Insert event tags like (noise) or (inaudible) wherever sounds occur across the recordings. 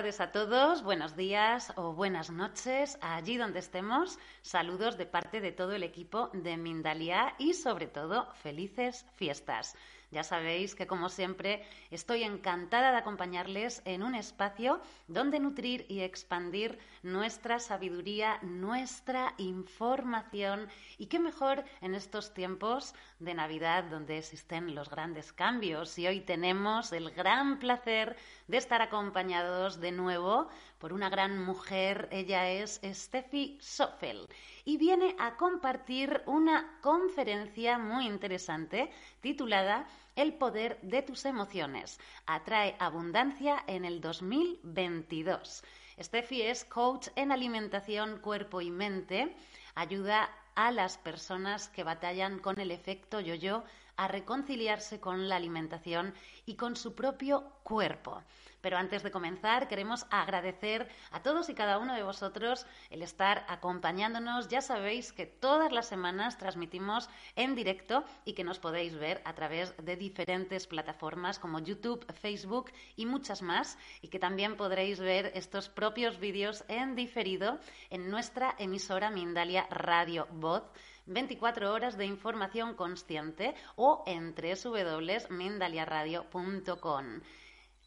tardes a todos, buenos días o buenas noches, allí donde estemos. Saludos de parte de todo el equipo de Mindalia y sobre todo felices fiestas. Ya sabéis que, como siempre, estoy encantada de acompañarles en un espacio donde nutrir y expandir nuestra sabiduría, nuestra información y qué mejor en estos tiempos de Navidad donde existen los grandes cambios. Y hoy tenemos el gran placer de estar acompañados de nuevo por una gran mujer. Ella es Steffi Soffel y viene a compartir una conferencia muy interesante titulada El poder de tus emociones. Atrae abundancia en el 2022. Steffi es coach en alimentación, cuerpo y mente. Ayuda a las personas que batallan con el efecto yo-yo a reconciliarse con la alimentación y con su propio cuerpo. Pero antes de comenzar, queremos agradecer a todos y cada uno de vosotros el estar acompañándonos. Ya sabéis que todas las semanas transmitimos en directo y que nos podéis ver a través de diferentes plataformas como YouTube, Facebook y muchas más. Y que también podréis ver estos propios vídeos en diferido en nuestra emisora Mindalia Radio Voz 24 horas de información consciente o en www.mindaliaradio.com.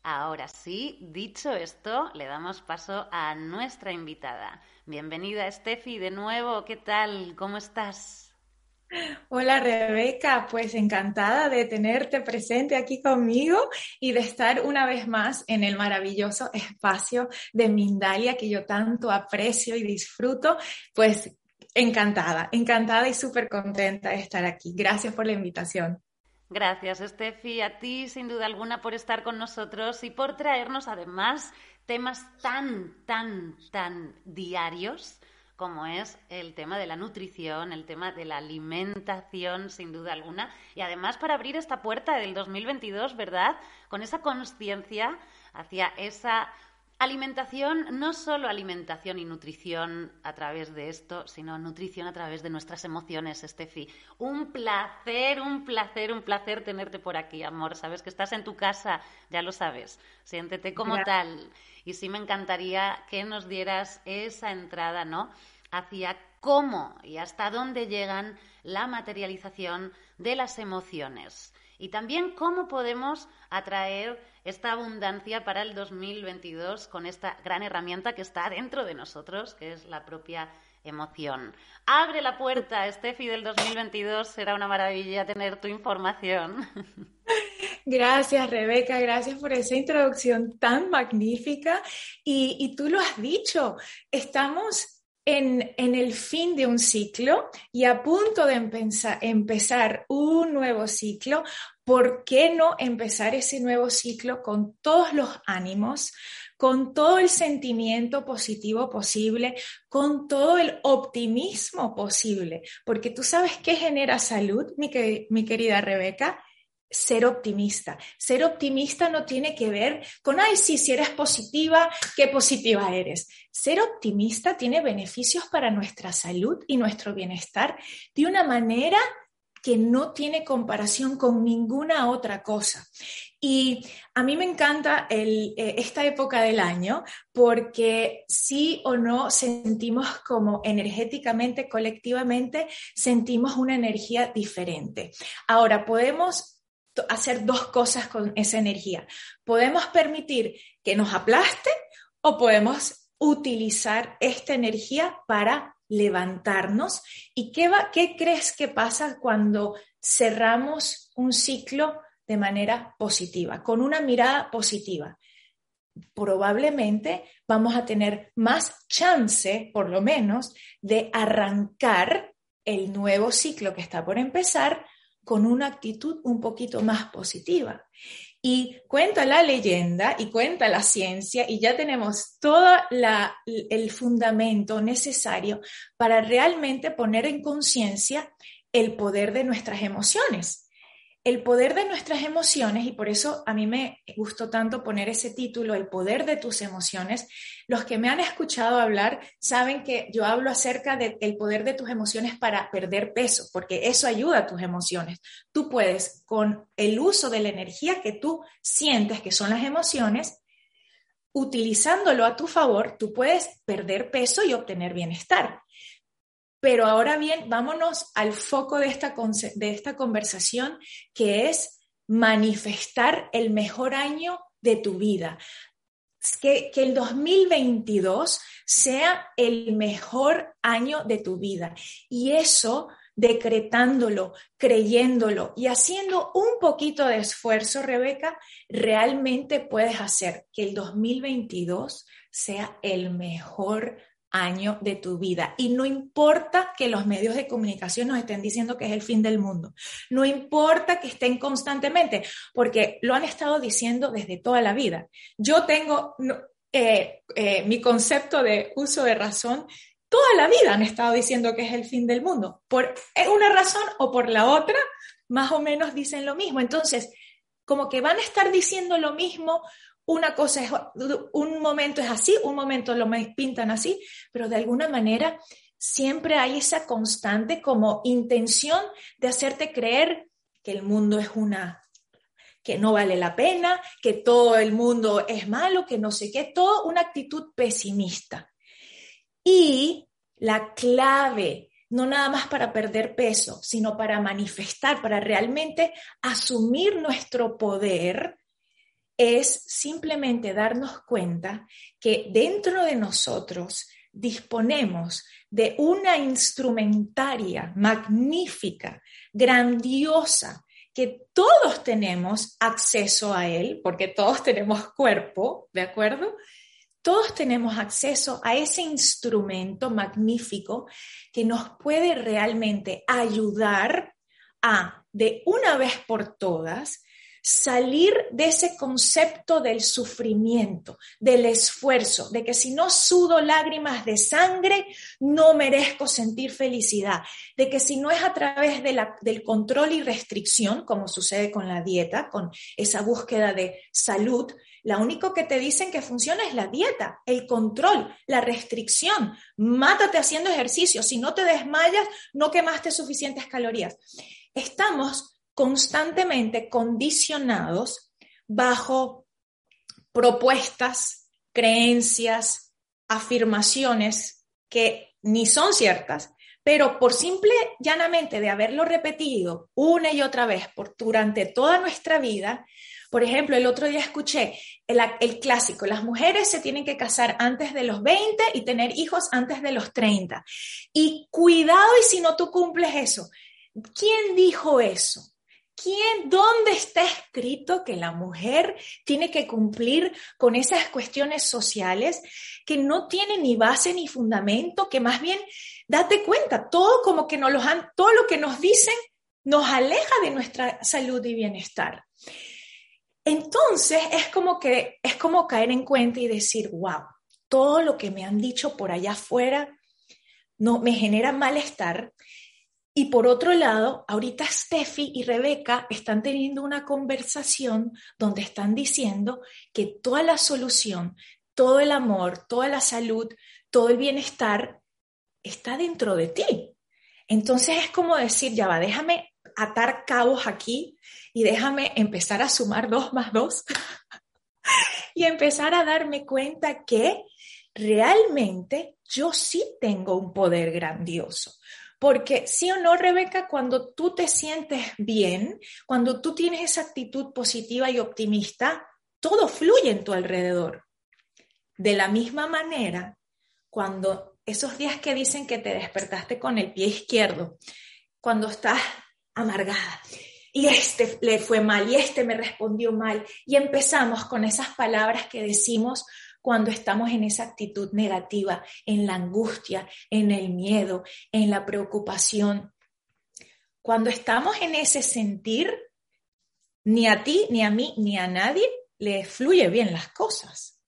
Ahora sí, dicho esto, le damos paso a nuestra invitada. Bienvenida, Steffi, de nuevo. ¿Qué tal? ¿Cómo estás? Hola Rebeca, pues encantada de tenerte presente aquí conmigo y de estar una vez más en el maravilloso espacio de Mindalia que yo tanto aprecio y disfruto. Pues encantada, encantada y súper contenta de estar aquí. Gracias por la invitación. Gracias, Estefi, a ti sin duda alguna por estar con nosotros y por traernos además temas tan, tan, tan diarios como es el tema de la nutrición, el tema de la alimentación, sin duda alguna. Y además para abrir esta puerta del 2022, ¿verdad? Con esa conciencia hacia esa Alimentación, no solo alimentación y nutrición a través de esto, sino nutrición a través de nuestras emociones, Steffi. Un placer, un placer, un placer tenerte por aquí, amor. Sabes que estás en tu casa, ya lo sabes. Siéntete como tal. Y sí me encantaría que nos dieras esa entrada, ¿no? Hacia cómo y hasta dónde llegan la materialización de las emociones. Y también cómo podemos atraer esta abundancia para el 2022 con esta gran herramienta que está dentro de nosotros, que es la propia emoción. Abre la puerta, Steffi, del 2022. Será una maravilla tener tu información. (laughs) Gracias, Rebeca. Gracias por esa introducción tan magnífica. Y, y tú lo has dicho, estamos en, el fin de un ciclo y a punto de empezar un nuevo ciclo, ¿por qué no empezar ese nuevo ciclo con todos los ánimos, con todo el sentimiento positivo posible, con todo el optimismo posible? Porque tú sabes qué genera salud, mi, querida Rebeca ser optimista. Ser optimista no tiene que ver con, ay, sí, si eres positiva, qué positiva eres. Ser optimista tiene beneficios para nuestra salud y nuestro bienestar de una manera que no tiene comparación con ninguna otra cosa. Y a mí me encanta eh, esta época del año porque sí o no sentimos como energéticamente, colectivamente, sentimos una energía diferente. Ahora, podemos hacer dos cosas con esa energía. Podemos permitir que nos aplaste o podemos utilizar esta energía para levantarnos. ¿Y qué, qué crees que pasa cuando cerramos un ciclo de manera positiva, con una mirada positiva? Probablemente vamos a tener más chance, por lo menos, de arrancar el nuevo ciclo que está por empezar con una actitud un poquito más positiva. Y cuenta la leyenda y cuenta la ciencia y ya tenemos todo el fundamento necesario para realmente poner en conciencia el poder de nuestras emociones el poder de nuestras emociones, y por eso a mí me gustó tanto poner ese título, El poder de tus emociones, los que me han escuchado hablar saben que yo hablo acerca del poder de tus emociones para perder peso, porque eso ayuda a tus emociones. Tú puedes, con el uso de la energía que tú sientes, que son las emociones, utilizándolo a tu favor, tú puedes perder peso y obtener bienestar. Pero ahora bien, vámonos al foco de esta, de esta conversación, que es manifestar el mejor año de tu vida. Que, que, el 2022 sea el mejor año de tu vida. Y eso decretándolo, creyéndolo y haciendo un poquito de esfuerzo, Rebeca, realmente puedes hacer que el 2022 sea el mejor año de tu vida. Y no importa que los medios de comunicación nos estén diciendo que es el fin del mundo. No importa que estén constantemente, porque lo han estado diciendo desde toda la vida. Yo tengo eh, eh, mi concepto de uso de razón toda la vida han estado diciendo que es el fin del mundo. Por una razón o por la otra, más o menos dicen lo mismo. Entonces, como que van a estar diciendo lo mismo, una cosa es, un momento es así, un momento lo pintan así, pero de alguna manera siempre hay esa constante como intención de hacerte creer que el mundo es una que no vale la pena, que todo el mundo es malo, que no sé qué, toda una actitud pesimista. Y la clave, no nada más para perder peso, sino para manifestar, para realmente asumir nuestro poder, es simplemente darnos cuenta que dentro de nosotros disponemos de una instrumentaria magnífica, grandiosa, que todos tenemos acceso a él, porque todos tenemos cuerpo, ¿de acuerdo? todos tenemos acceso a ese instrumento magnífico que nos puede realmente ayudar a, de una vez por todas, salir de ese concepto del sufrimiento, del esfuerzo, de que si no sudo lágrimas de sangre, no merezco sentir felicidad, de que si no es a través del control y restricción, como sucede con la dieta, con esa búsqueda de salud, la único que te dicen que funciona es la dieta, el control, la restricción. Mátate haciendo ejercicio. Si no te desmayas, no quemaste suficientes calorías. Estamos constantemente condicionados bajo propuestas, creencias, afirmaciones que ni son ciertas, pero por simple llanamente de haberlo repetido una y otra vez por, durante toda nuestra vida, por ejemplo, el otro día escuché el, clásico, las mujeres se tienen que casar antes de los 20 y tener hijos antes de los 30. Y cuidado y si no tú cumples eso. ¿Quién dijo eso? ¿Quién, dónde está escrito que la mujer tiene que cumplir con esas cuestiones sociales que no tienen ni base ni fundamento, que más bien, date cuenta, todo como que nos lo han, todo lo que nos dicen nos aleja de nuestra salud y bienestar. Entonces es como que es como caer en cuenta y decir, wow, todo lo que me han dicho por allá afuera no me genera malestar. Y por otro lado, ahorita Steffi y Rebeca están teniendo una conversación donde están diciendo que toda la solución, todo el amor, toda la salud, todo el bienestar está dentro de ti. Entonces es como decir, ya va, déjame atar cabos aquí y déjame empezar a sumar dos más dos (laughs) y empezar a darme cuenta que realmente yo sí tengo un poder grandioso. Porque sí o no, Rebeca, cuando tú te sientes bien, cuando tú tienes esa actitud positiva y optimista, todo fluye en tu alrededor. De la misma manera, cuando esos días que dicen que te despertaste con el pie izquierdo, cuando estás amargada, y este le fue mal y este me respondió mal. Y empezamos con esas palabras que decimos cuando estamos en esa actitud negativa, en la angustia, en el miedo, en la preocupación. Cuando estamos en ese sentir, ni a ti, ni a mí, ni a nadie le fluye bien las cosas.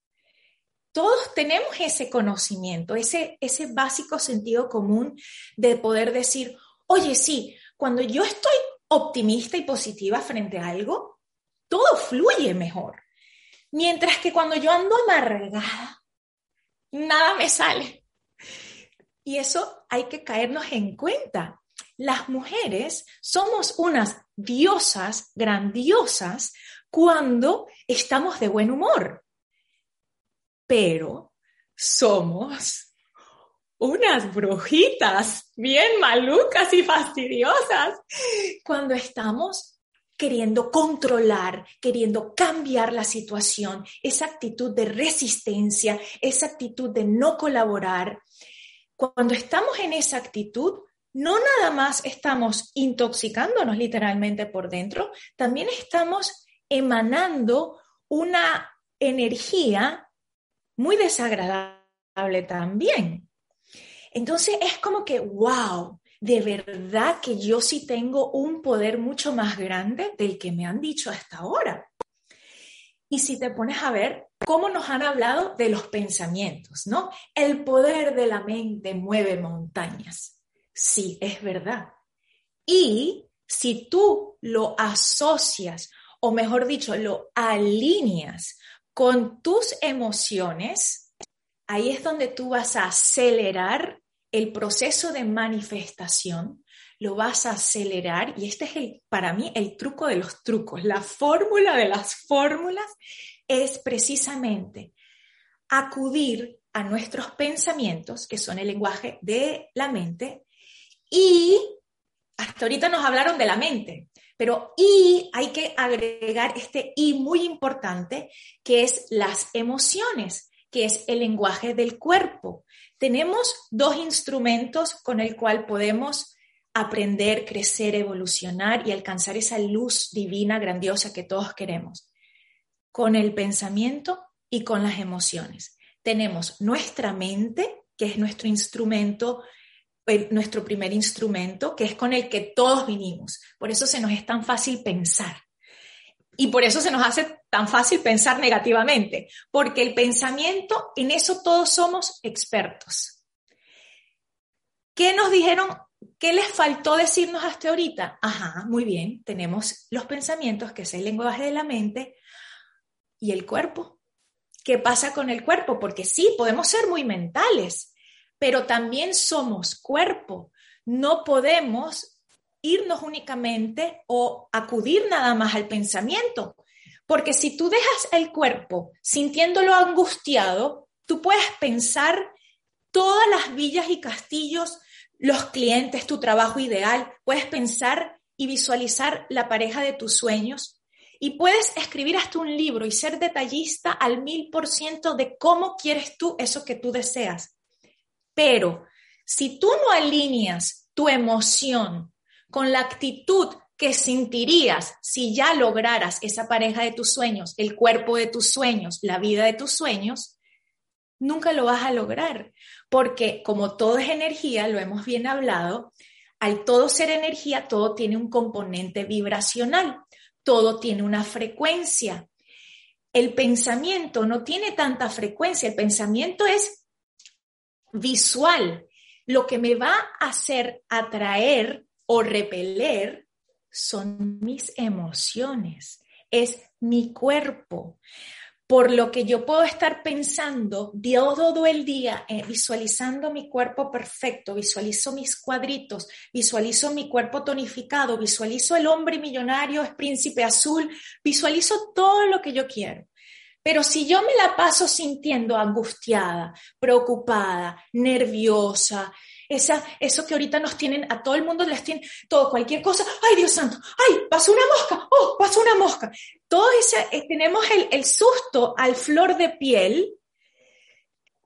Todos tenemos ese conocimiento, ese, ese básico sentido común de poder decir, oye, sí, cuando yo estoy optimista y positiva frente a algo, todo fluye mejor. Mientras que cuando yo ando amargada, nada me sale. Y eso hay que caernos en cuenta. Las mujeres somos unas diosas grandiosas cuando estamos de buen humor. pero somos unas brujitas bien malucas y fastidiosas cuando estamos queriendo controlar, queriendo cambiar la situación, esa actitud de resistencia, esa actitud de no colaborar. Cuando estamos en esa actitud, no nada más estamos intoxicándonos literalmente por dentro, también estamos emanando una energía muy desagradable también. Entonces es como que, wow, de verdad que yo sí tengo un poder mucho más grande del que me han dicho hasta ahora. Y si te pones a ver cómo nos han hablado de los pensamientos, ¿no? El poder de la mente mueve montañas. Sí, es verdad. Y si tú lo asocias, o mejor dicho, lo alineas con tus emociones, ahí es donde tú vas a acelerar el proceso de manifestación, lo vas a acelerar y este es el, para mí el truco de los trucos, la fórmula de las fórmulas es precisamente acudir a nuestros pensamientos, que son el lenguaje de la mente, y hasta ahorita nos hablaron de la mente, pero y hay que agregar este y muy importante, que es las emociones, que es el lenguaje del cuerpo. Tenemos dos instrumentos con el cual podemos aprender, crecer, evolucionar y alcanzar esa luz divina, grandiosa que todos queremos, con el pensamiento y con las emociones. Tenemos nuestra mente, que es nuestro instrumento nuestro primer instrumento, que es con el que todos vinimos. Por eso se nos es tan fácil pensar. Y por eso se nos hace tan fácil pensar negativamente, porque el pensamiento, en eso todos somos expertos. ¿Qué nos dijeron? ¿Qué les faltó decirnos hasta ahorita? Ajá, muy bien, tenemos los pensamientos, que es el lenguaje de la mente, y el cuerpo. ¿Qué pasa con el cuerpo? Porque sí, podemos ser muy mentales, pero también somos cuerpo. No podemos irnos únicamente o acudir nada más al pensamiento, porque si tú dejas el cuerpo sintiéndolo angustiado, tú puedes pensar todas las villas y castillos, los clientes, tu trabajo ideal, puedes pensar y visualizar la pareja de tus sueños y puedes escribir hasta un libro y ser detallista al mil por ciento de cómo quieres tú eso que tú deseas. Pero si tú no alineas tu emoción con la actitud que sentirías si ya lograras esa pareja de tus sueños, el cuerpo de tus sueños, la vida de tus sueños, nunca lo vas a lograr. Porque como todo es energía, lo hemos bien hablado, al todo ser energía, todo tiene un componente vibracional, todo tiene una frecuencia. El pensamiento no tiene tanta frecuencia, el pensamiento es visual. Lo que me va a hacer atraer o repeler son mis emociones, es mi cuerpo. Por lo que yo puedo estar pensando todo el día, eh, visualizando mi cuerpo perfecto, visualizo mis cuadritos, visualizo mi cuerpo tonificado, visualizo el hombre millonario, es príncipe azul, visualizo todo lo que yo quiero. Pero si yo me la paso sintiendo angustiada, preocupada, nerviosa, esa, eso que ahorita nos tienen, a todo el mundo les tiene todo, cualquier cosa, ay Dios santo, ay, pasó una mosca, oh, pasó una mosca. Todo ese, eh, tenemos el, el susto al flor de piel.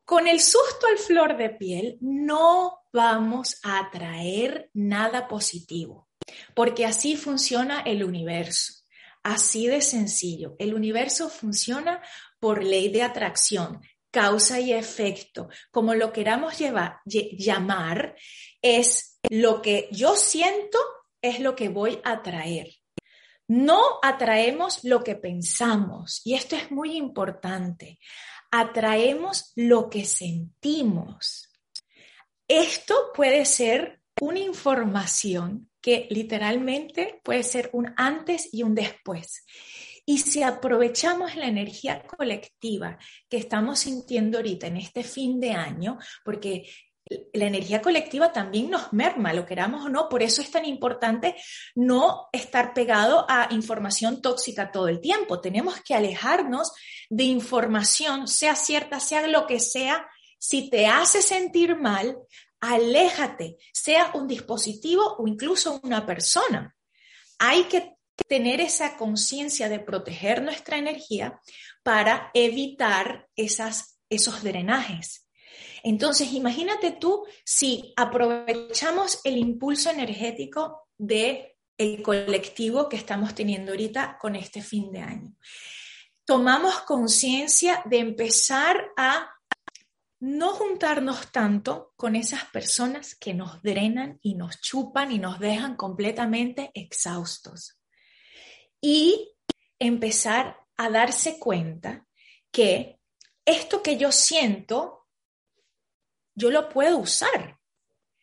Con el susto al flor de piel no vamos a atraer nada positivo, porque así funciona el universo. Así de sencillo. El universo funciona por ley de atracción, causa y efecto. Como lo queramos llamar, es lo que yo siento, es lo que voy a traer. No atraemos lo que pensamos, y esto es muy importante. Atraemos lo que sentimos. Esto puede ser una información que literalmente puede ser un antes y un después. Y si aprovechamos la energía colectiva que estamos sintiendo ahorita en este fin de año, porque la energía colectiva también nos merma, lo queramos o no. Por eso es tan importante no estar pegado a información tóxica todo el tiempo. Tenemos que alejarnos de información, sea cierta, sea lo que sea. Si te hace sentir mal, aléjate, sea un dispositivo o incluso una persona. Hay que tener esa conciencia de proteger nuestra energía para evitar esas, esos drenajes. Entonces, imagínate tú si aprovechamos el impulso energético del el colectivo que estamos teniendo ahorita con este fin de año. Tomamos conciencia de empezar a no juntarnos tanto con esas personas que nos drenan y nos chupan y nos dejan completamente exhaustos. Y empezar a darse cuenta que esto que yo siento yo lo puedo usar.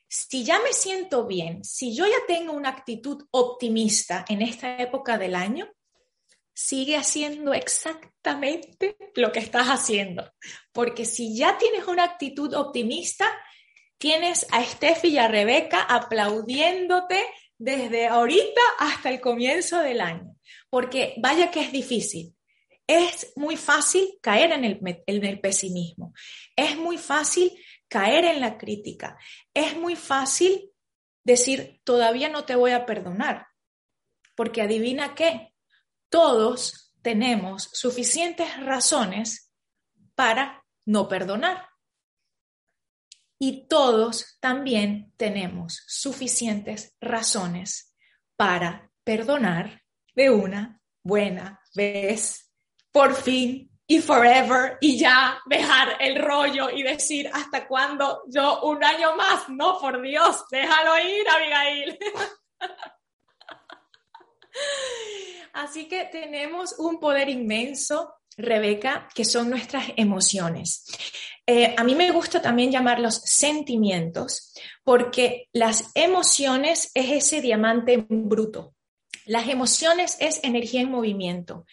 Si ya me siento bien, si yo ya tengo una actitud optimista en esta época del año, sigue haciendo exactamente lo que estás haciendo. Porque si ya tienes una actitud optimista, tienes a Steffi y a Rebeca aplaudiéndote desde ahorita hasta el comienzo del año. Porque vaya que es difícil. Es muy fácil caer en el, pesimismo. Es muy fácil caer en la crítica. Es muy fácil decir, todavía no te voy a perdonar, porque adivina qué, todos tenemos suficientes razones para no perdonar. Y todos también tenemos suficientes razones para perdonar de una buena vez. Por fin y forever y ya dejar el rollo y decir hasta cuándo yo un año más, no por Dios, déjalo ir, Abigail. (laughs) Así que tenemos un poder inmenso, Rebeca, que son nuestras emociones. Eh, a mí me gusta también llamarlos sentimientos, porque las emociones es ese diamante bruto. Las emociones es energía en movimiento.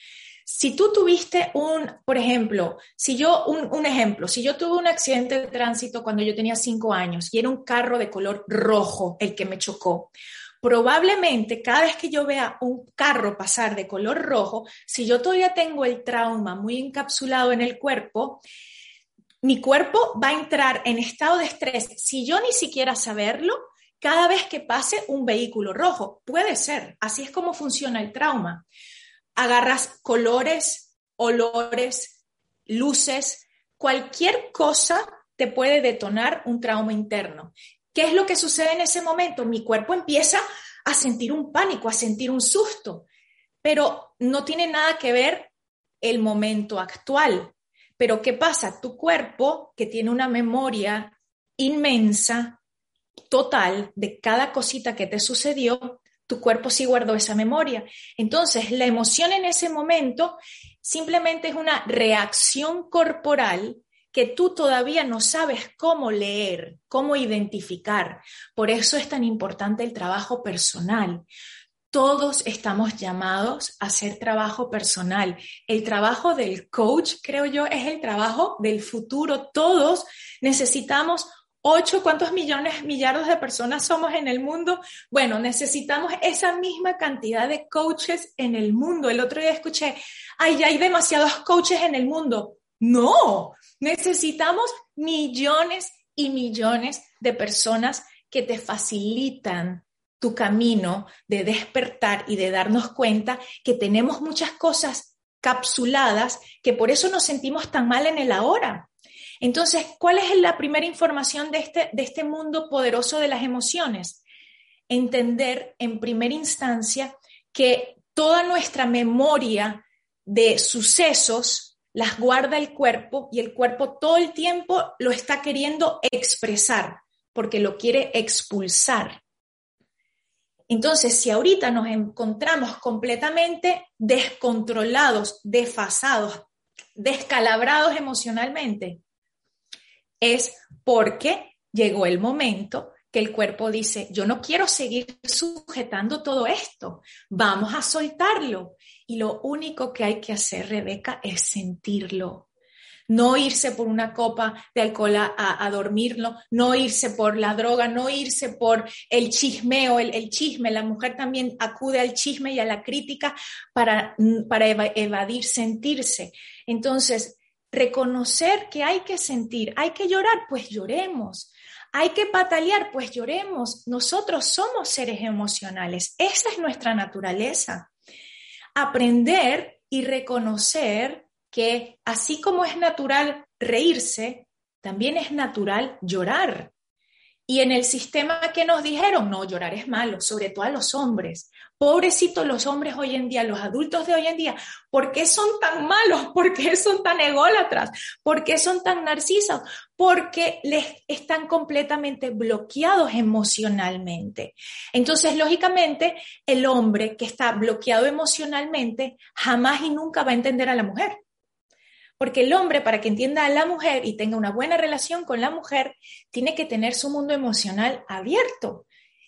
Si tú tuviste un, por ejemplo, si yo, un, ejemplo, si yo tuve un accidente de tránsito cuando yo tenía cinco años y era un carro de color rojo el que me chocó, probablemente cada vez que yo vea un carro pasar de color rojo, si yo todavía tengo el trauma muy encapsulado en el cuerpo, mi cuerpo va a entrar en estado de estrés si yo ni siquiera saberlo cada vez que pase un vehículo rojo. Puede ser, así es como funciona el trauma agarras colores, olores, luces, cualquier cosa te puede detonar un trauma interno. ¿Qué es lo que sucede en ese momento? Mi cuerpo empieza a sentir un pánico, a sentir un susto, pero no tiene nada que ver el momento actual. Pero ¿qué pasa? Tu cuerpo, que tiene una memoria inmensa, total, de cada cosita que te sucedió, tu cuerpo sí guardó esa memoria. Entonces, la emoción en ese momento simplemente es una reacción corporal que tú todavía no sabes cómo leer, cómo identificar. Por eso es tan importante el trabajo personal. Todos estamos llamados a hacer trabajo personal. El trabajo del coach, creo yo, es el trabajo del futuro. Todos necesitamos Ocho, ¿cuántos millones, millardos de personas somos en el mundo? Bueno, necesitamos esa misma cantidad de coaches en el mundo. El otro día escuché, ay, ya hay demasiados coaches en el mundo. No, necesitamos millones y millones de personas que te facilitan tu camino de despertar y de darnos cuenta que tenemos muchas cosas capsuladas, que por eso nos sentimos tan mal en el ahora. Entonces, ¿cuál es la primera información de este, de este mundo poderoso de las emociones? Entender en primera instancia que toda nuestra memoria de sucesos las guarda el cuerpo y el cuerpo todo el tiempo lo está queriendo expresar porque lo quiere expulsar. Entonces, si ahorita nos encontramos completamente descontrolados, desfasados, descalabrados emocionalmente, es porque llegó el momento que el cuerpo dice, yo no quiero seguir sujetando todo esto, vamos a soltarlo. Y lo único que hay que hacer, Rebeca, es sentirlo. no irse por una copa de alcohol a, dormirlo, no irse por la droga, no irse por el chismeo, el, el, chisme. La mujer también acude al chisme y a la crítica para, para evadir sentirse. Entonces, reconocer que hay que sentir, hay que llorar, pues lloremos. Hay que patalear, pues lloremos. Nosotros somos seres emocionales. Esa es nuestra naturaleza. Aprender y reconocer que así como es natural reírse, también es natural llorar. Y en el sistema que nos dijeron, no, llorar es malo, sobre todo a los hombres. Pobrecitos los hombres hoy en día, los adultos de hoy en día, ¿por qué son tan malos? ¿Por qué son tan ególatras? ¿Por qué son tan narcisos? Porque les están completamente bloqueados emocionalmente. Entonces, lógicamente, el hombre que está bloqueado emocionalmente jamás y nunca va a entender a la mujer. Porque el hombre, para que entienda a la mujer y tenga una buena relación con la mujer, tiene que tener su mundo emocional abierto.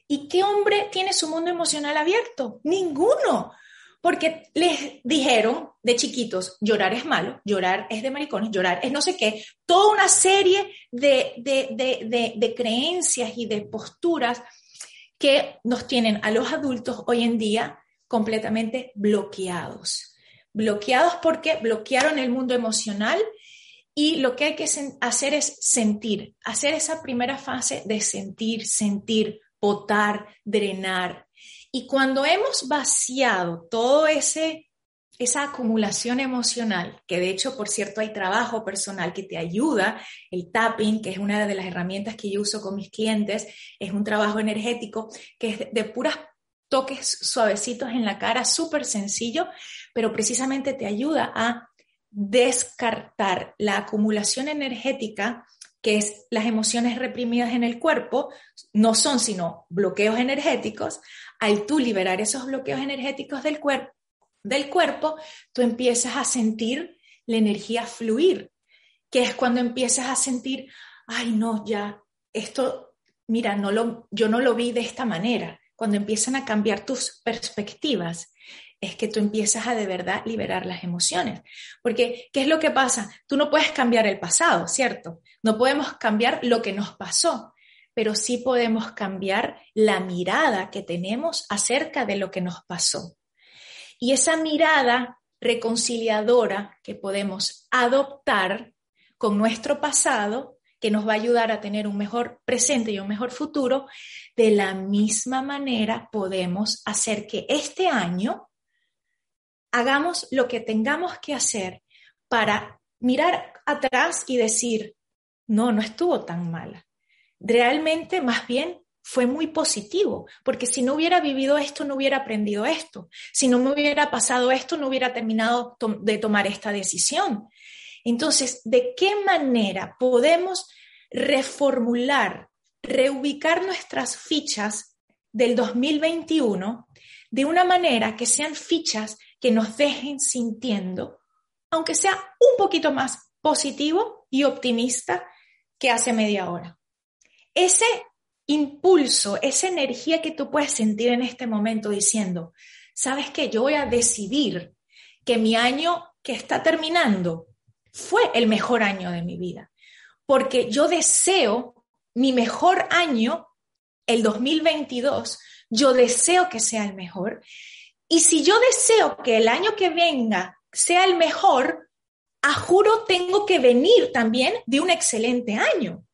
¿Y qué hombre tiene su mundo emocional abierto? Ninguno. Porque les dijeron de chiquitos, llorar es malo, llorar es de maricones, llorar es no sé qué, toda una serie de, de creencias y de posturas que nos tienen a los adultos hoy en día completamente bloqueados bloqueados porque bloquearon el mundo emocional y lo que hay que hacer es sentir, hacer esa primera fase de sentir, sentir, potar, drenar. Y cuando hemos vaciado todo ese esa acumulación emocional, que de hecho, por cierto, hay trabajo personal que te ayuda, el tapping, que es una de las herramientas que yo uso con mis clientes, es un trabajo energético que es de puras toques suavecitos en la cara, súper sencillo, pero precisamente te ayuda a descartar la acumulación energética, que es las emociones reprimidas en el cuerpo, no son sino bloqueos energéticos. Al tú liberar esos bloqueos energéticos del, cuerpo, del cuerpo, tú empiezas a sentir la energía fluir, que es cuando empiezas a sentir, ay no, ya, esto, mira, no lo, yo no lo vi de esta manera. Cuando empiezan a cambiar tus perspectivas, es que tú empiezas a de verdad liberar las emociones. Porque, ¿qué es lo que pasa? Tú no puedes cambiar el pasado, ¿cierto? No podemos cambiar lo que nos pasó, pero sí podemos cambiar la mirada que tenemos acerca de lo que nos pasó. Y esa mirada reconciliadora que podemos adoptar con nuestro pasado, que nos va a ayudar a tener un mejor presente y un mejor futuro, de la misma manera podemos hacer que este año hagamos lo que tengamos que hacer para mirar atrás y decir, no, no estuvo tan mala. Realmente, más bien, fue muy positivo, porque si no hubiera vivido esto, no hubiera aprendido esto. Si no me hubiera pasado esto, no hubiera terminado de tomar esta decisión. Entonces, ¿de qué manera podemos reformular, reubicar nuestras fichas del 2021 de una manera que sean fichas que nos dejen sintiendo, aunque sea un poquito más positivo y optimista que hace media hora. Ese impulso, esa energía que tú puedes sentir en este momento diciendo, ¿sabes qué? Yo voy a decidir que mi año que está terminando fue el mejor año de mi vida, porque yo deseo mi mejor año, el 2022, yo deseo que sea el mejor y si yo deseo que el año que venga sea el mejor, a juro tengo que venir también de un excelente año.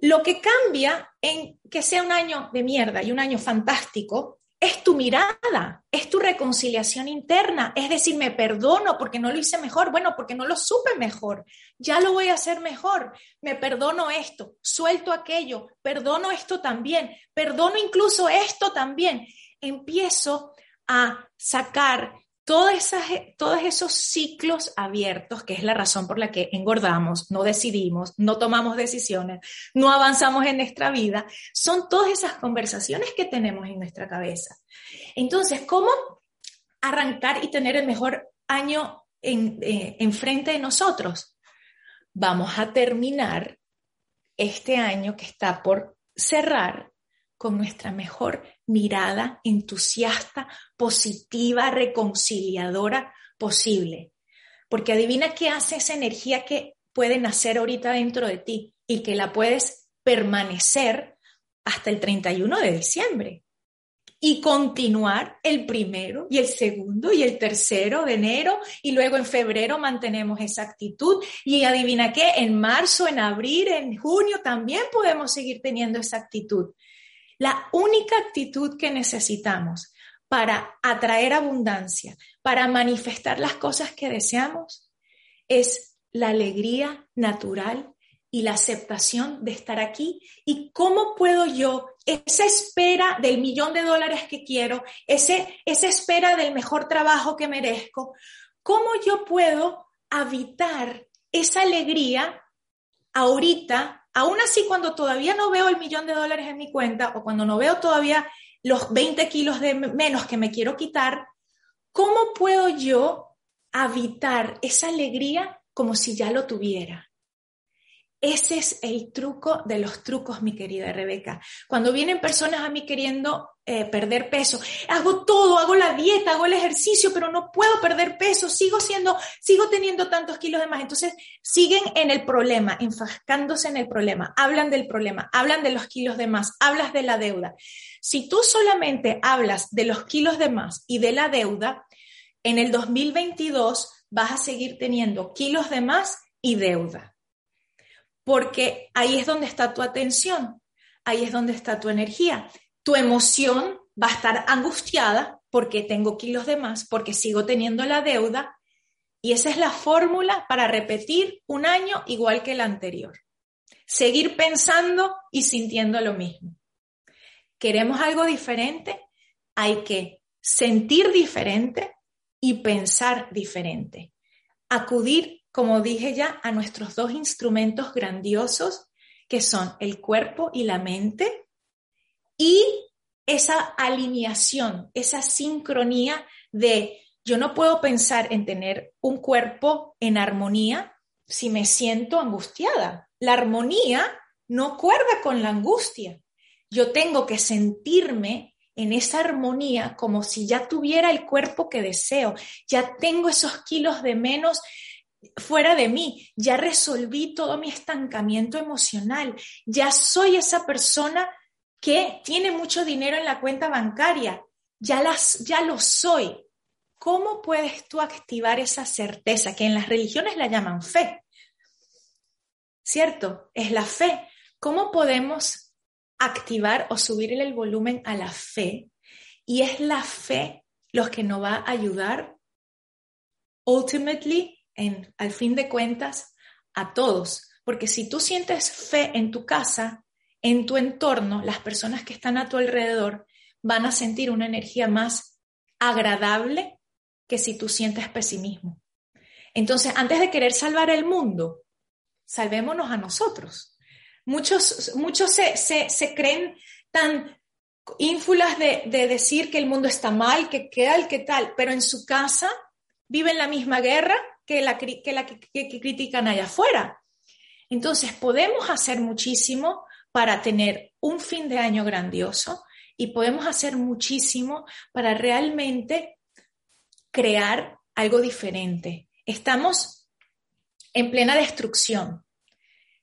Lo que cambia en que sea un año de mierda y un año fantástico es tu mirada, es tu reconciliación interna, es decir, me perdono porque no lo hice mejor, bueno, porque no lo supe mejor, ya lo voy a hacer mejor, me perdono esto, suelto aquello, perdono esto también, perdono incluso esto también, empiezo a sacar todos esos ciclos abiertos, que es la razón por la que engordamos, no decidimos, no tomamos decisiones, no avanzamos en nuestra vida, son todas esas conversaciones que tenemos en nuestra cabeza. Entonces, ¿cómo arrancar y tener el mejor año en, eh, enfrente de nosotros? Vamos a terminar este año que está por cerrar con nuestra mejor mirada entusiasta, positiva, reconciliadora posible. porque adivina qué hace esa energía que puede nacer ahorita dentro de ti y que la puedes permanecer hasta el 31 de diciembre y continuar el primero y el segundo y el tercero de enero y luego en febrero mantenemos esa actitud y adivina qué, en marzo, en abril, en junio también podemos seguir teniendo esa actitud. La única actitud que necesitamos para atraer abundancia, para manifestar las cosas que deseamos, es la alegría natural y la aceptación de estar aquí. Y cómo puedo yo esa espera del millón de dólares que quiero, ese, esa espera del mejor trabajo que merezco, cómo yo puedo habitar esa alegría ahorita, aún así cuando todavía no veo el millón de dólares en mi cuenta o cuando no veo todavía los 20 kilos de menos que me quiero quitar, ¿cómo puedo yo habitar esa alegría como si ya lo tuviera? Ese es el truco de los trucos, mi querida Rebeca. Cuando vienen personas a mí queriendo eh, perder peso, hago todo, hago la dieta, hago el ejercicio, pero no puedo perder peso, sigo siendo, sigo teniendo tantos kilos de más. Entonces siguen en el problema, enfascándose en el problema, hablan del problema, hablan de los kilos de más, hablas de la deuda. Si tú solamente hablas de los kilos de más y de la deuda, en el 2022 vas a seguir teniendo kilos de más y deuda porque ahí es donde está tu atención, ahí es donde está tu energía. Tu emoción va a estar angustiada porque tengo kilos de más, porque sigo teniendo la deuda, y esa es la fórmula para repetir un año igual que el anterior. Seguir pensando y sintiendo lo mismo. ¿Queremos algo diferente? Hay que sentir diferente y pensar diferente. Acudir como dije ya, a nuestros dos instrumentos grandiosos, que son el cuerpo y la mente, y esa alineación, esa sincronía de yo no puedo pensar en tener un cuerpo en armonía si me siento angustiada. La armonía no cuerda con la angustia. Yo tengo que sentirme en esa armonía como si ya tuviera el cuerpo que deseo, ya tengo esos kilos de menos fuera de mí, ya resolví todo mi estancamiento emocional, ya soy esa persona que tiene mucho dinero en la cuenta bancaria, ya, las, ya lo soy. ¿Cómo puedes tú activar esa certeza que en las religiones la llaman fe? ¿Cierto? Es la fe. ¿Cómo podemos activar o subirle el volumen a la fe? Y es la fe lo que nos va a ayudar ultimately al fin de cuentas, a todos. Porque si tú sientes fe en tu casa, en tu entorno, las personas que están a tu alrededor van a sentir una energía más agradable que si tú sientes pesimismo. Entonces, antes de querer salvar el mundo, salvémonos a nosotros. Muchos, muchos se, creen tan ínfulas de, de, decir que el mundo está mal, que queda el que tal, pero en su casa viven la misma guerra, que la que, critican allá afuera. Entonces, podemos hacer muchísimo para tener un fin de año grandioso y podemos hacer muchísimo para realmente crear algo diferente. Estamos en plena destrucción,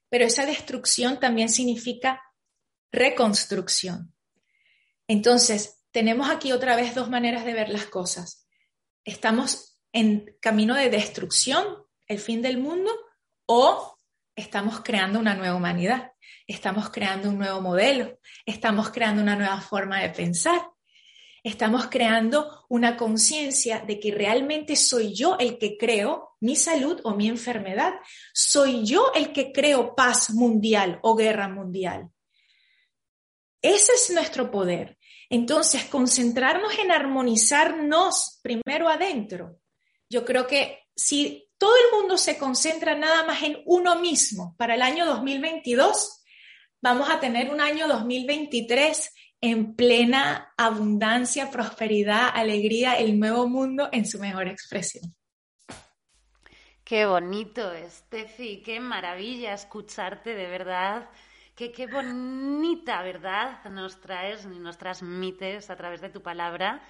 pero esa destrucción también significa reconstrucción. Entonces, tenemos aquí otra vez dos maneras de ver las cosas. Estamos en camino de destrucción, el fin del mundo, o estamos creando una nueva humanidad, estamos creando un nuevo modelo, estamos creando una nueva forma de pensar, estamos creando una conciencia de que realmente soy yo el que creo mi salud o mi enfermedad, soy yo el que creo paz mundial o guerra mundial. Ese es nuestro poder. Entonces, concentrarnos en armonizarnos primero adentro yo creo que si todo el mundo se concentra nada más en uno mismo para el año 2022, vamos a tener un año 2023 en plena abundancia, prosperidad, alegría, el nuevo mundo en su mejor expresión. Qué bonito, Steffi, qué maravilla escucharte de verdad. Qué, qué bonita verdad nos traes y nos transmites a través de tu palabra.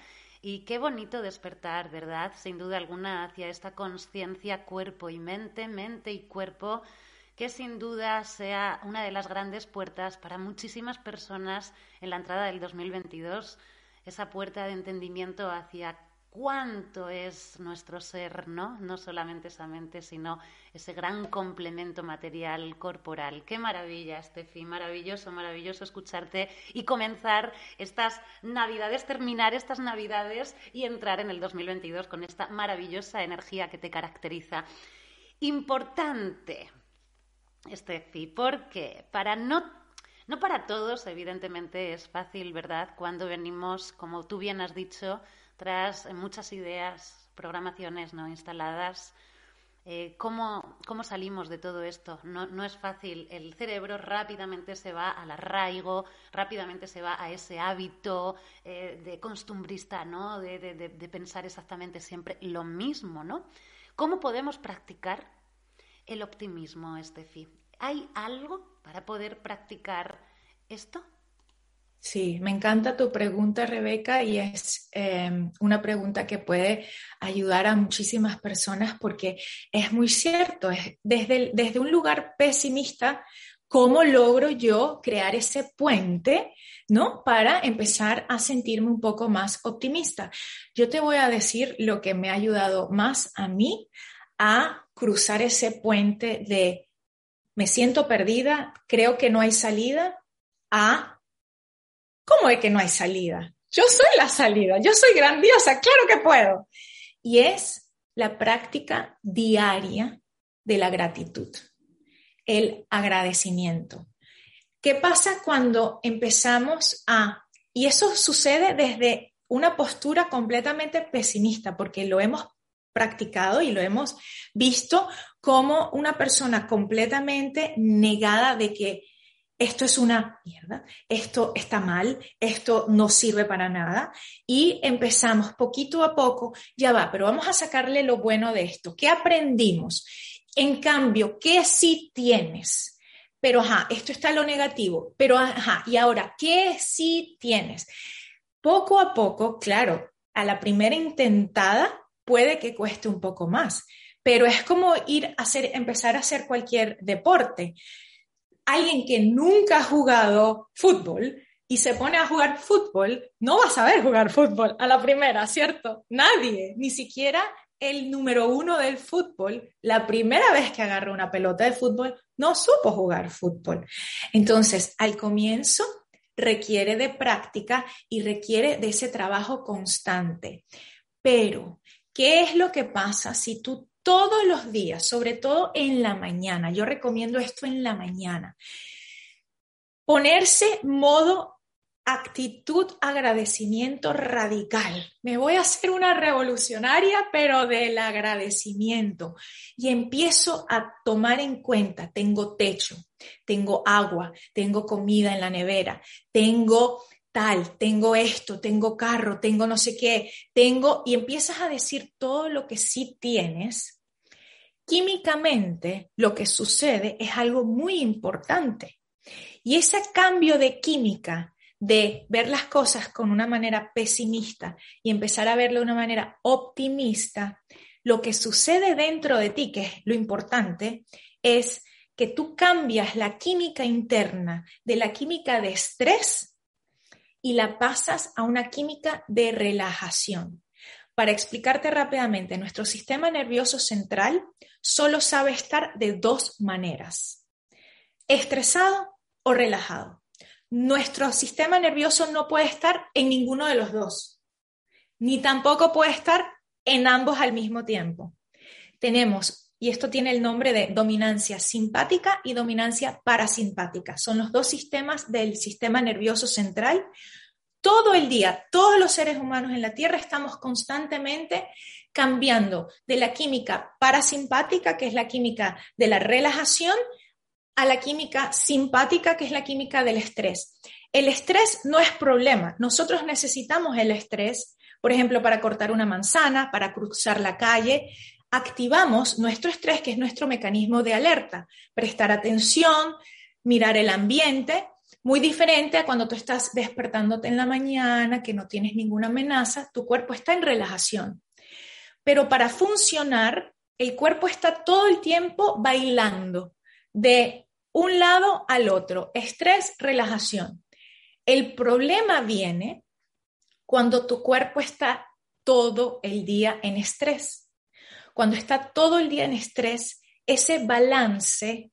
Y qué bonito despertar, ¿verdad? Sin duda alguna, hacia esta conciencia cuerpo y mente, mente y cuerpo, que sin duda sea una de las grandes puertas para muchísimas personas en la entrada del 2022, esa puerta de entendimiento hacia cuánto es nuestro ser, ¿no? No solamente esa mente, sino ese gran complemento material corporal. Qué maravilla, Estefi, maravilloso, maravilloso escucharte y comenzar estas Navidades, terminar estas Navidades y entrar en el 2022 con esta maravillosa energía que te caracteriza. Importante, Estefi, porque para no no para todos, evidentemente, es fácil, ¿verdad? Cuando venimos, como tú bien has dicho, tras muchas ideas, programaciones no instaladas. Eh, ¿cómo, ¿cómo, salimos de todo esto? No, no, es fácil. El cerebro rápidamente se va al arraigo, rápidamente se va a ese hábito eh, de costumbrista, ¿no? De, de, de, pensar exactamente siempre lo mismo, ¿no? ¿Cómo podemos practicar el optimismo, Estefi? ¿Hay algo para poder practicar esto? Sí, me encanta tu pregunta, Rebeca, y es em, una pregunta que puede ayudar a muchísimas personas porque es muy cierto, es desde, desde un lugar pesimista, ¿cómo logro yo crear ese puente, ¿no? Para empezar a sentirme un poco más optimista. Yo te voy a decir lo que me ha ayudado más a mí a cruzar ese puente de me siento perdida, creo que no hay salida, ¿Cómo es que no hay salida? Yo soy la salida, yo soy grandiosa, claro que puedo. Y es la práctica diaria de la gratitud, el agradecimiento. ¿Qué pasa cuando empezamos a, y eso sucede desde una postura completamente pesimista, porque lo hemos practicado y lo hemos visto como una persona completamente negada de que esto es una mierda, esto está mal, esto no sirve para nada. Y empezamos poquito a poco, ya va, pero vamos a sacarle lo bueno de esto. ¿Qué aprendimos? En cambio, ¿qué sí tienes? Pero, ajá, esto está lo negativo, pero, ajá, y ahora, ¿qué sí tienes? Poco a poco, claro, a la primera intentada puede que cueste un poco más, pero es como ir a hacer, empezar a hacer cualquier deporte alguien que nunca ha jugado fútbol y se pone a jugar fútbol, no va a saber jugar fútbol a la primera, ¿cierto? Nadie, ni siquiera el número uno del fútbol, la primera vez que agarró una pelota de fútbol, no supo jugar fútbol. Entonces, al comienzo requiere de práctica y requiere de ese trabajo constante. Pero, ¿qué es lo que pasa si tú todos los días, sobre todo en la mañana. Yo recomiendo esto en la mañana. Ponerse modo actitud agradecimiento radical. Me voy a hacer una revolucionaria, pero del agradecimiento. Y empiezo a tomar en cuenta, tengo techo, tengo agua, tengo comida en la nevera, tengo tal, tengo esto, tengo carro, tengo no sé qué, tengo, y empiezas a decir todo lo que sí tienes, químicamente lo que sucede es algo muy importante. Y ese cambio de química, de ver las cosas con una manera pesimista y empezar a verlo de una manera optimista, lo que sucede dentro de ti, que es lo importante, es que tú cambias la química interna de la química de estrés y la pasas a una química de relajación. Para explicarte rápidamente, nuestro sistema nervioso central solo sabe estar de dos maneras, estresado o relajado. Nuestro sistema nervioso no puede estar en ninguno de los dos, ni tampoco puede estar en ambos al mismo tiempo. Tenemos, y esto tiene el nombre de dominancia simpática y dominancia parasimpática. Son los dos sistemas del sistema nervioso central todo el día, todos los seres humanos en la Tierra estamos constantemente cambiando de la química parasimpática, que es la química de la relajación, a la química simpática, que es la química del estrés. El estrés no es problema. Nosotros necesitamos el estrés, por ejemplo, para cortar una manzana, para cruzar la calle. Activamos nuestro estrés, que es nuestro mecanismo de alerta, prestar atención, mirar el ambiente, Muy diferente a cuando tú estás despertándote en la mañana, que no tienes ninguna amenaza, tu cuerpo está en relajación. Pero para funcionar, el cuerpo está todo el tiempo bailando de un lado al otro, estrés, relajación. El problema viene cuando tu cuerpo está todo el día en estrés. Cuando está todo el día en estrés, ese balance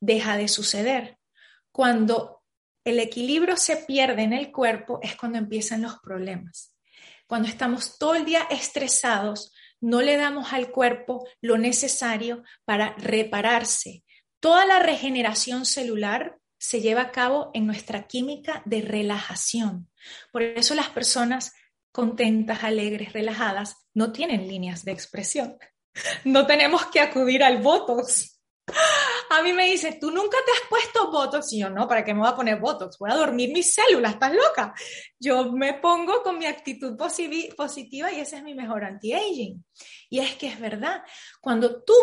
deja de suceder. Cuando el equilibrio se pierde en el cuerpo es cuando empiezan los problemas. Cuando estamos todo el día estresados, no le damos al cuerpo lo necesario para repararse. Toda la regeneración celular se lleva a cabo en nuestra química de relajación. Por eso las personas contentas, alegres, relajadas, no tienen líneas de expresión. No tenemos que acudir al Botox a mí me dice, ¿tú nunca te has puesto Botox? Y yo, no, ¿para qué me voy a poner Botox? Voy a dormir mis células, ¿estás loca? Yo me pongo con mi actitud positiva y ese es mi mejor anti-aging. Y es que es verdad, cuando tú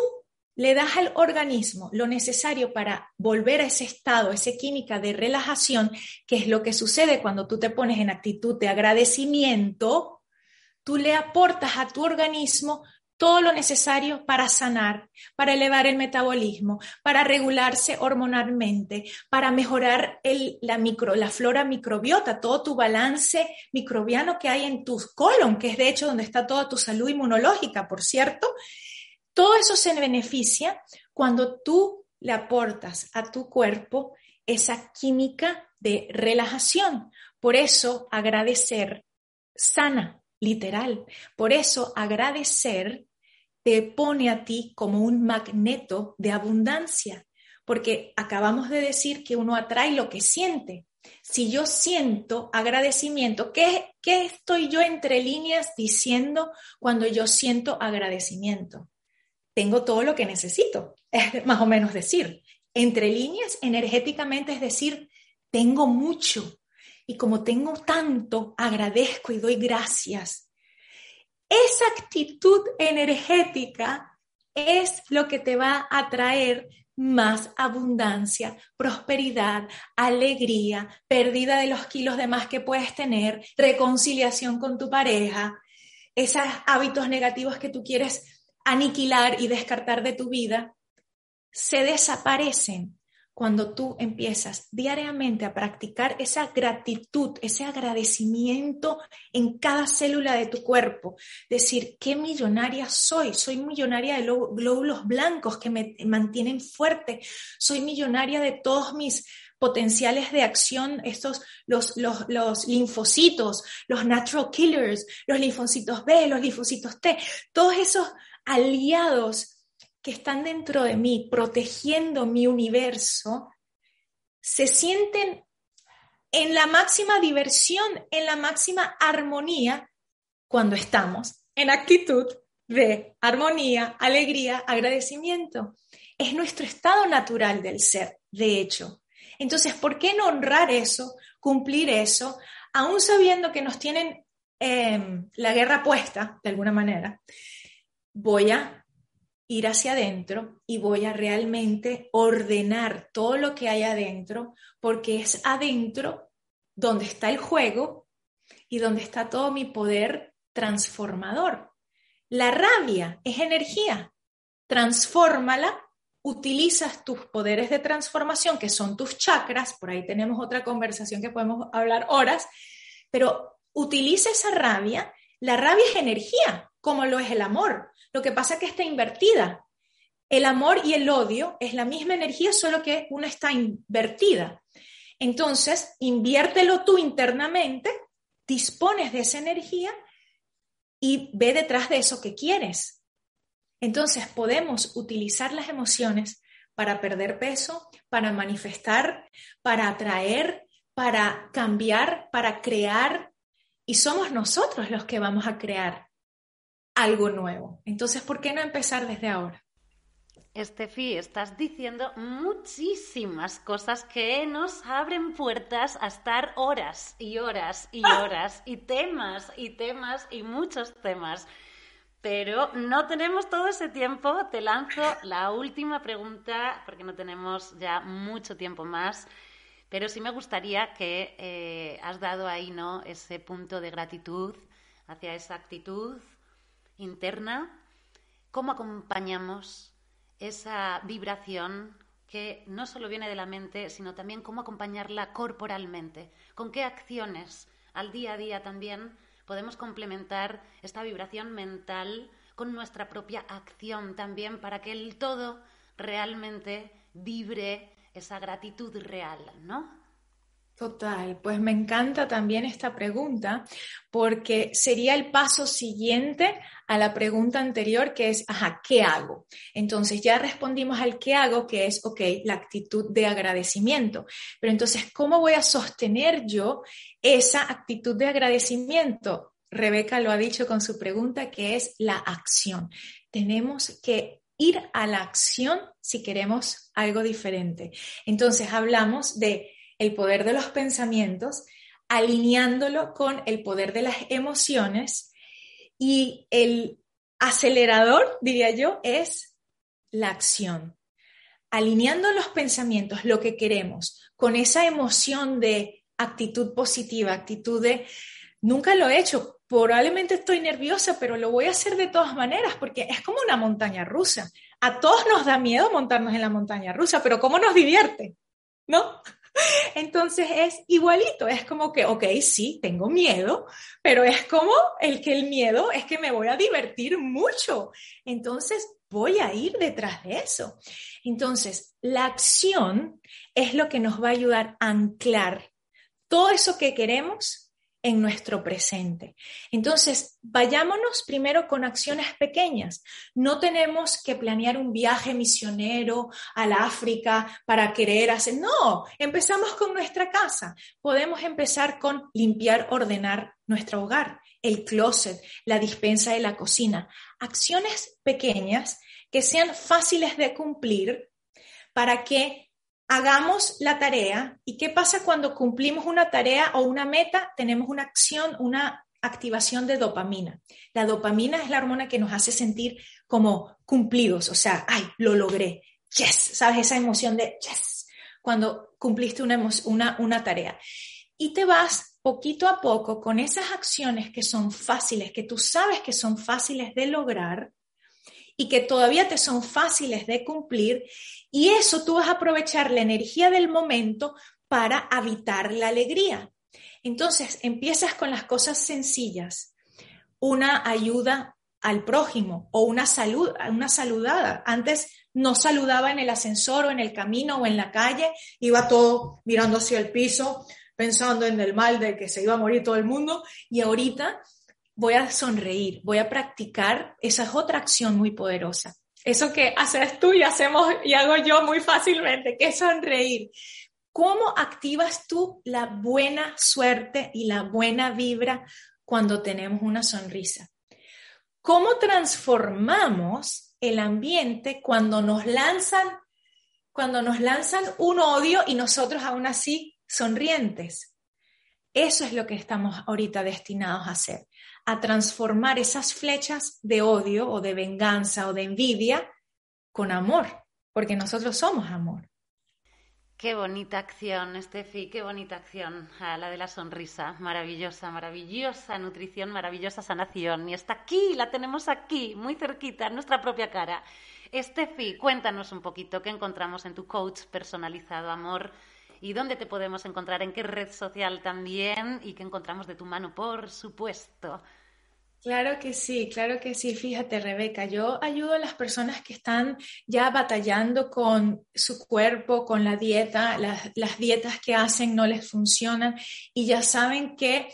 le das al organismo lo necesario para volver a ese estado, esa química de relajación, que es lo que sucede cuando tú te pones en actitud de agradecimiento, tú le aportas a tu organismo todo lo necesario para sanar, para elevar el metabolismo, para regularse hormonalmente, para mejorar la, micro, la flora microbiota, todo tu balance microbiano que hay en tu colon, que es de hecho donde está toda tu salud inmunológica, por cierto. Todo eso se beneficia cuando tú le aportas a tu cuerpo esa química de relajación. Por eso agradecer sana, literal. Por eso agradecer te pone a ti como un magneto de abundancia, porque acabamos de decir que uno atrae lo que siente. Si yo siento agradecimiento, ¿qué, ¿qué, estoy yo entre líneas diciendo cuando yo siento agradecimiento? Tengo todo lo que necesito, (laughs) es más o menos decir. Entre líneas energéticamente es decir, tengo mucho, y como tengo tanto, agradezco y doy gracias. Esa actitud energética es lo que te va a traer más abundancia, prosperidad, alegría, pérdida de los kilos de más que puedes tener, reconciliación con tu pareja, esos hábitos negativos que tú quieres aniquilar y descartar de tu vida, se desaparecen cuando tú empiezas diariamente a practicar esa gratitud, ese agradecimiento en cada célula de tu cuerpo, decir, qué millonaria soy, soy millonaria de glóbulos blancos que me mantienen fuerte, soy millonaria de todos mis potenciales de acción, estos, los, los, los linfocitos, los natural killers, los linfocitos B, los linfocitos T, todos esos aliados que están dentro de mí, protegiendo mi universo, se sienten en la máxima diversión, en la máxima armonía cuando estamos en actitud de armonía, alegría, agradecimiento. Es nuestro estado natural del ser, de hecho. Entonces, ¿por qué no honrar eso, cumplir eso, aún sabiendo que nos tienen em, la guerra puesta, de alguna manera? Voy a ir hacia adentro y voy a realmente ordenar todo lo que hay adentro, porque es adentro donde está el juego y donde está todo mi poder transformador. La rabia es energía, transfórmala, utilizas tus poderes de transformación, que son tus chakras, por ahí tenemos otra conversación que podemos hablar horas, pero utiliza esa rabia, la rabia es energía, como lo es el amor. Lo que pasa es que está invertida. El amor y el odio es la misma energía, solo que una está invertida. Entonces, inviértelo tú internamente, dispones de esa energía y ve detrás de eso que quieres. Entonces, podemos utilizar las emociones para perder peso, para manifestar, para atraer, para cambiar, para crear. Y somos nosotros los que vamos a crear algo nuevo. Entonces, ¿por qué no empezar desde ahora? Estefi, estás diciendo muchísimas cosas que nos abren puertas a estar horas y horas y ah. horas y temas y temas y muchos temas. Pero no tenemos todo ese tiempo. Te lanzo la última pregunta porque no tenemos ya mucho tiempo más. Pero sí me gustaría que eh, has dado ahí, ¿no? Ese punto de gratitud hacia esa actitud interna. ¿Cómo acompañamos esa vibración que no solo viene de la mente, sino también cómo acompañarla corporalmente? ¿Con qué acciones al día a día también podemos complementar esta vibración mental con nuestra propia acción también para que el todo realmente vibre esa gratitud real, ¿no? Total, pues me encanta también esta pregunta porque sería el paso siguiente a la pregunta anterior que es, ajá, ¿qué hago? Entonces ya respondimos al qué hago, que es, ok, la actitud de agradecimiento. Pero entonces, ¿cómo voy a sostener yo esa actitud de agradecimiento? Rebeca lo ha dicho con su pregunta, que es la acción. Tenemos que ir a la acción si queremos algo diferente. Entonces hablamos de el poder de los pensamientos, alineándolo con el poder de las emociones y el acelerador, diría yo, es la acción. Alineando los pensamientos, lo que queremos, con esa emoción de actitud positiva, actitud de, nunca lo he hecho, probablemente estoy nerviosa, pero lo voy a hacer de todas maneras, porque es como una montaña rusa. A todos nos da miedo montarnos en la montaña rusa, pero ¿cómo nos divierte? ¿No? (laughs) Entonces es igualito, es como que, ok, sí, tengo miedo, pero es como el que el miedo es que me voy a divertir mucho. Entonces voy a ir detrás de eso. Entonces, la acción es lo que nos va a ayudar a anclar todo eso que queremos en nuestro presente. Entonces, vayámonos primero con acciones pequeñas. No tenemos que planear un viaje misionero al África para querer hacer, no, empezamos con nuestra casa. Podemos empezar con limpiar, ordenar nuestro hogar, el closet, la dispensa de la cocina. Acciones pequeñas que sean fáciles de cumplir para que hagamos la tarea y qué pasa cuando cumplimos una tarea o una meta, tenemos una acción, una activación de dopamina. La dopamina es la hormona que nos hace sentir como cumplidos, o sea, ay, lo logré, yes, ¿sabes? Esa emoción de yes, cuando cumpliste una, una, tarea. Y te vas poquito a poco con esas acciones que son fáciles, que tú sabes que son fáciles de lograr, y que todavía te son fáciles de cumplir y eso tú vas a aprovechar la energía del momento para habitar la alegría. Entonces, empiezas con las cosas sencillas, una ayuda al prójimo o una salud, una saludada. Antes no saludaba en el ascensor o en el camino o en la calle, iba todo mirando hacia el piso, pensando en el mal de que se iba a morir todo el mundo y ahorita voy a sonreír, voy a practicar, esa es otra acción muy poderosa. Eso que haces tú y hacemos y hago yo muy fácilmente, que es sonreír. ¿Cómo activas tú la buena suerte y la buena vibra cuando tenemos una sonrisa? ¿Cómo transformamos el ambiente cuando nos lanzan cuando nos lanzan un odio y nosotros aún así sonrientes? Eso es lo que estamos ahorita destinados a hacer a transformar esas flechas de odio o de venganza o de envidia con amor, porque nosotros somos amor. Qué bonita acción, Estefi, qué bonita acción. Ah, la de la sonrisa, maravillosa, maravillosa nutrición, maravillosa sanación. Y está aquí, la tenemos aquí, muy cerquita, en nuestra propia cara. Estefi, cuéntanos un poquito qué encontramos en tu coach personalizado, amor, y dónde te podemos encontrar, en qué red social también, y qué encontramos de tu mano, por supuesto. Claro que sí, claro que sí. Fíjate, Rebeca, yo ayudo a las personas que están ya batallando con su cuerpo, con la dieta, las, las, dietas que hacen no les funcionan y ya saben que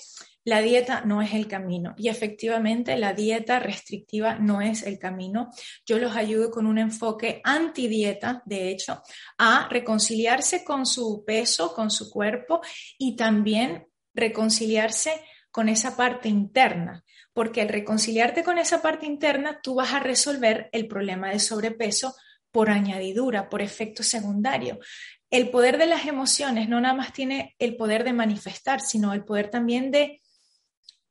la dieta no es el camino. Y efectivamente, la dieta restrictiva no es el camino. Yo los ayudo con un enfoque anti-dieta, de hecho, a reconciliarse con su peso, con su cuerpo y también reconciliarse con esa parte interna porque al reconciliarte con esa parte interna, tú vas a resolver el problema de sobrepeso por añadidura, por efecto secundario. El poder de las emociones no nada más tiene el poder de manifestar, sino el poder también de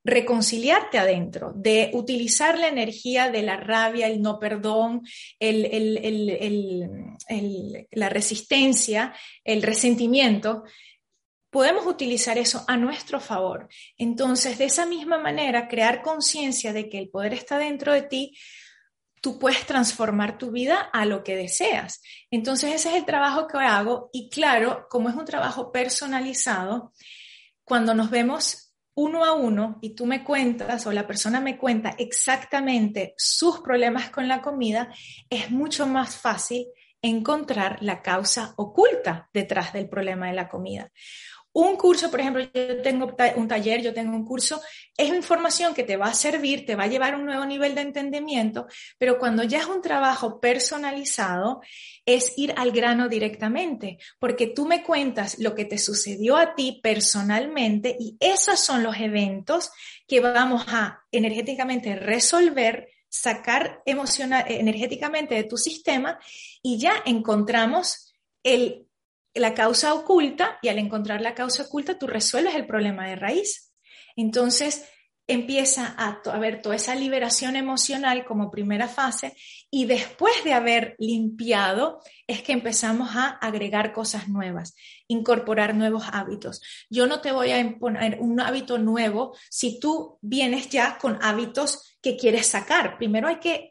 reconciliarte adentro, de utilizar la energía de la rabia, el no perdón, la resistencia, el resentimiento podemos utilizar eso a nuestro favor. Entonces, de esa misma manera, crear conciencia de que el poder está dentro de ti, tú puedes transformar tu vida a lo que deseas. Entonces, ese es el trabajo que hago y claro, como es un trabajo personalizado, cuando nos vemos uno a uno y tú me cuentas o la persona me cuenta exactamente sus problemas con la comida, es mucho más fácil encontrar la causa oculta detrás del problema de la comida. Un curso, por ejemplo, yo tengo un taller, yo tengo un curso, es información que te va a servir, te va a llevar a un nuevo nivel de entendimiento, pero cuando ya es un trabajo personalizado, es ir al grano directamente, porque tú me cuentas lo que te sucedió a ti personalmente y esos son los eventos que vamos a energéticamente resolver sacar emocional, energéticamente de tu sistema y ya encontramos el la causa oculta y al encontrar la causa oculta tú resuelves el problema de raíz. Entonces empieza a haber toda esa liberación emocional como primera fase y después de haber limpiado es que empezamos a agregar cosas nuevas, incorporar nuevos hábitos. Yo no te voy a imponer un hábito nuevo si tú vienes ya con hábitos que quieres sacar. Primero hay que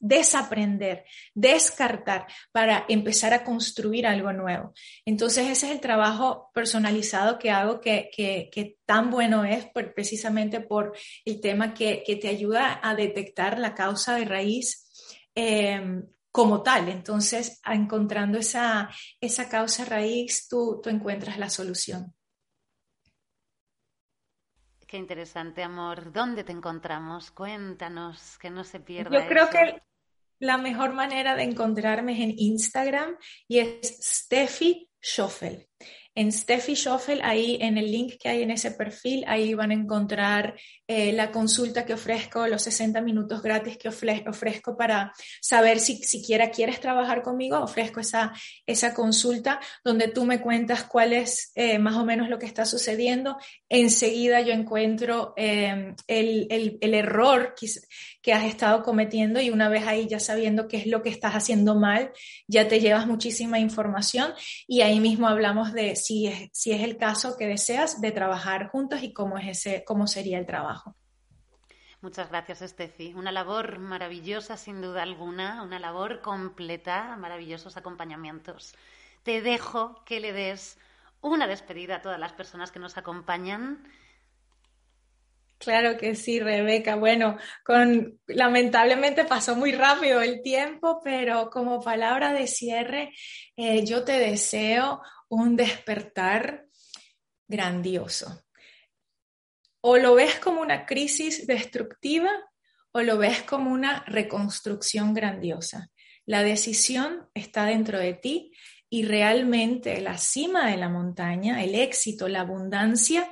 desaprender, descartar para empezar a construir algo nuevo. Entonces ese es el trabajo personalizado que hago que, que, tan bueno es precisamente por el tema que, te ayuda a detectar la causa de raíz. Em, como tal. Entonces, encontrando esa, esa causa raíz, tú, tú encuentras la solución. Qué interesante, amor. ¿Dónde te encontramos? Cuéntanos, que no se pierda. Yo creo que la mejor manera de encontrarme es en Instagram y es Steffi Schoffel en Steffi Schoffel, ahí en el link que hay en ese perfil, ahí van a encontrar eh, la consulta que ofrezco, los 60 minutos gratis que ofrezco para saber si siquiera quieres trabajar conmigo. Ofrezco esa, esa consulta donde tú me cuentas cuál es eh, más o menos lo que está sucediendo. Enseguida yo encuentro eh, el, el, el, error que, que has estado cometiendo y una vez ahí ya sabiendo qué es lo que estás haciendo mal, ya te llevas muchísima información y ahí mismo hablamos de si es, si es el caso que deseas de trabajar juntos y cómo, es ese, cómo sería el trabajo. Muchas gracias, Estefi. Una labor maravillosa, sin duda alguna, una labor completa, maravillosos acompañamientos. Te dejo que le des una despedida a todas las personas que nos acompañan. Claro que sí, Rebeca. Bueno, con, lamentablemente pasó muy rápido el tiempo, pero como palabra de cierre, eh, yo te deseo un despertar grandioso. O lo ves como una crisis destructiva o lo ves como una reconstrucción grandiosa. La decisión está dentro de ti y realmente la cima de la montaña, el éxito, la abundancia,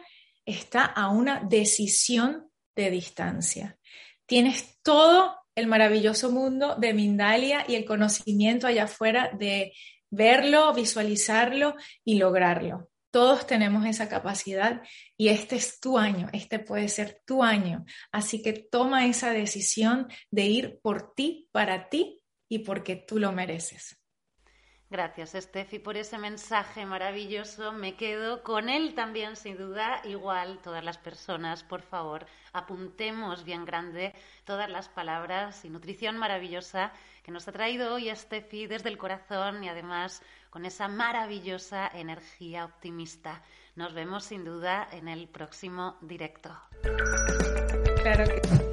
está a una decisión de distancia. Tienes todo el maravilloso mundo de Mindalia y el conocimiento allá afuera de verlo, visualizarlo y lograrlo. Todos tenemos esa capacidad y este es tu año, este puede ser tu año. Así que toma esa decisión de ir por ti, para ti y porque tú lo mereces. Gracias, Estefi, por ese mensaje maravilloso. Me quedo con él también, sin duda. Igual, todas las personas, por favor, apuntemos bien grande todas las palabras y nutrición maravillosa que nos ha traído hoy Estefi desde el corazón y además con esa maravillosa energía optimista. Nos vemos sin duda en el próximo directo. Claro que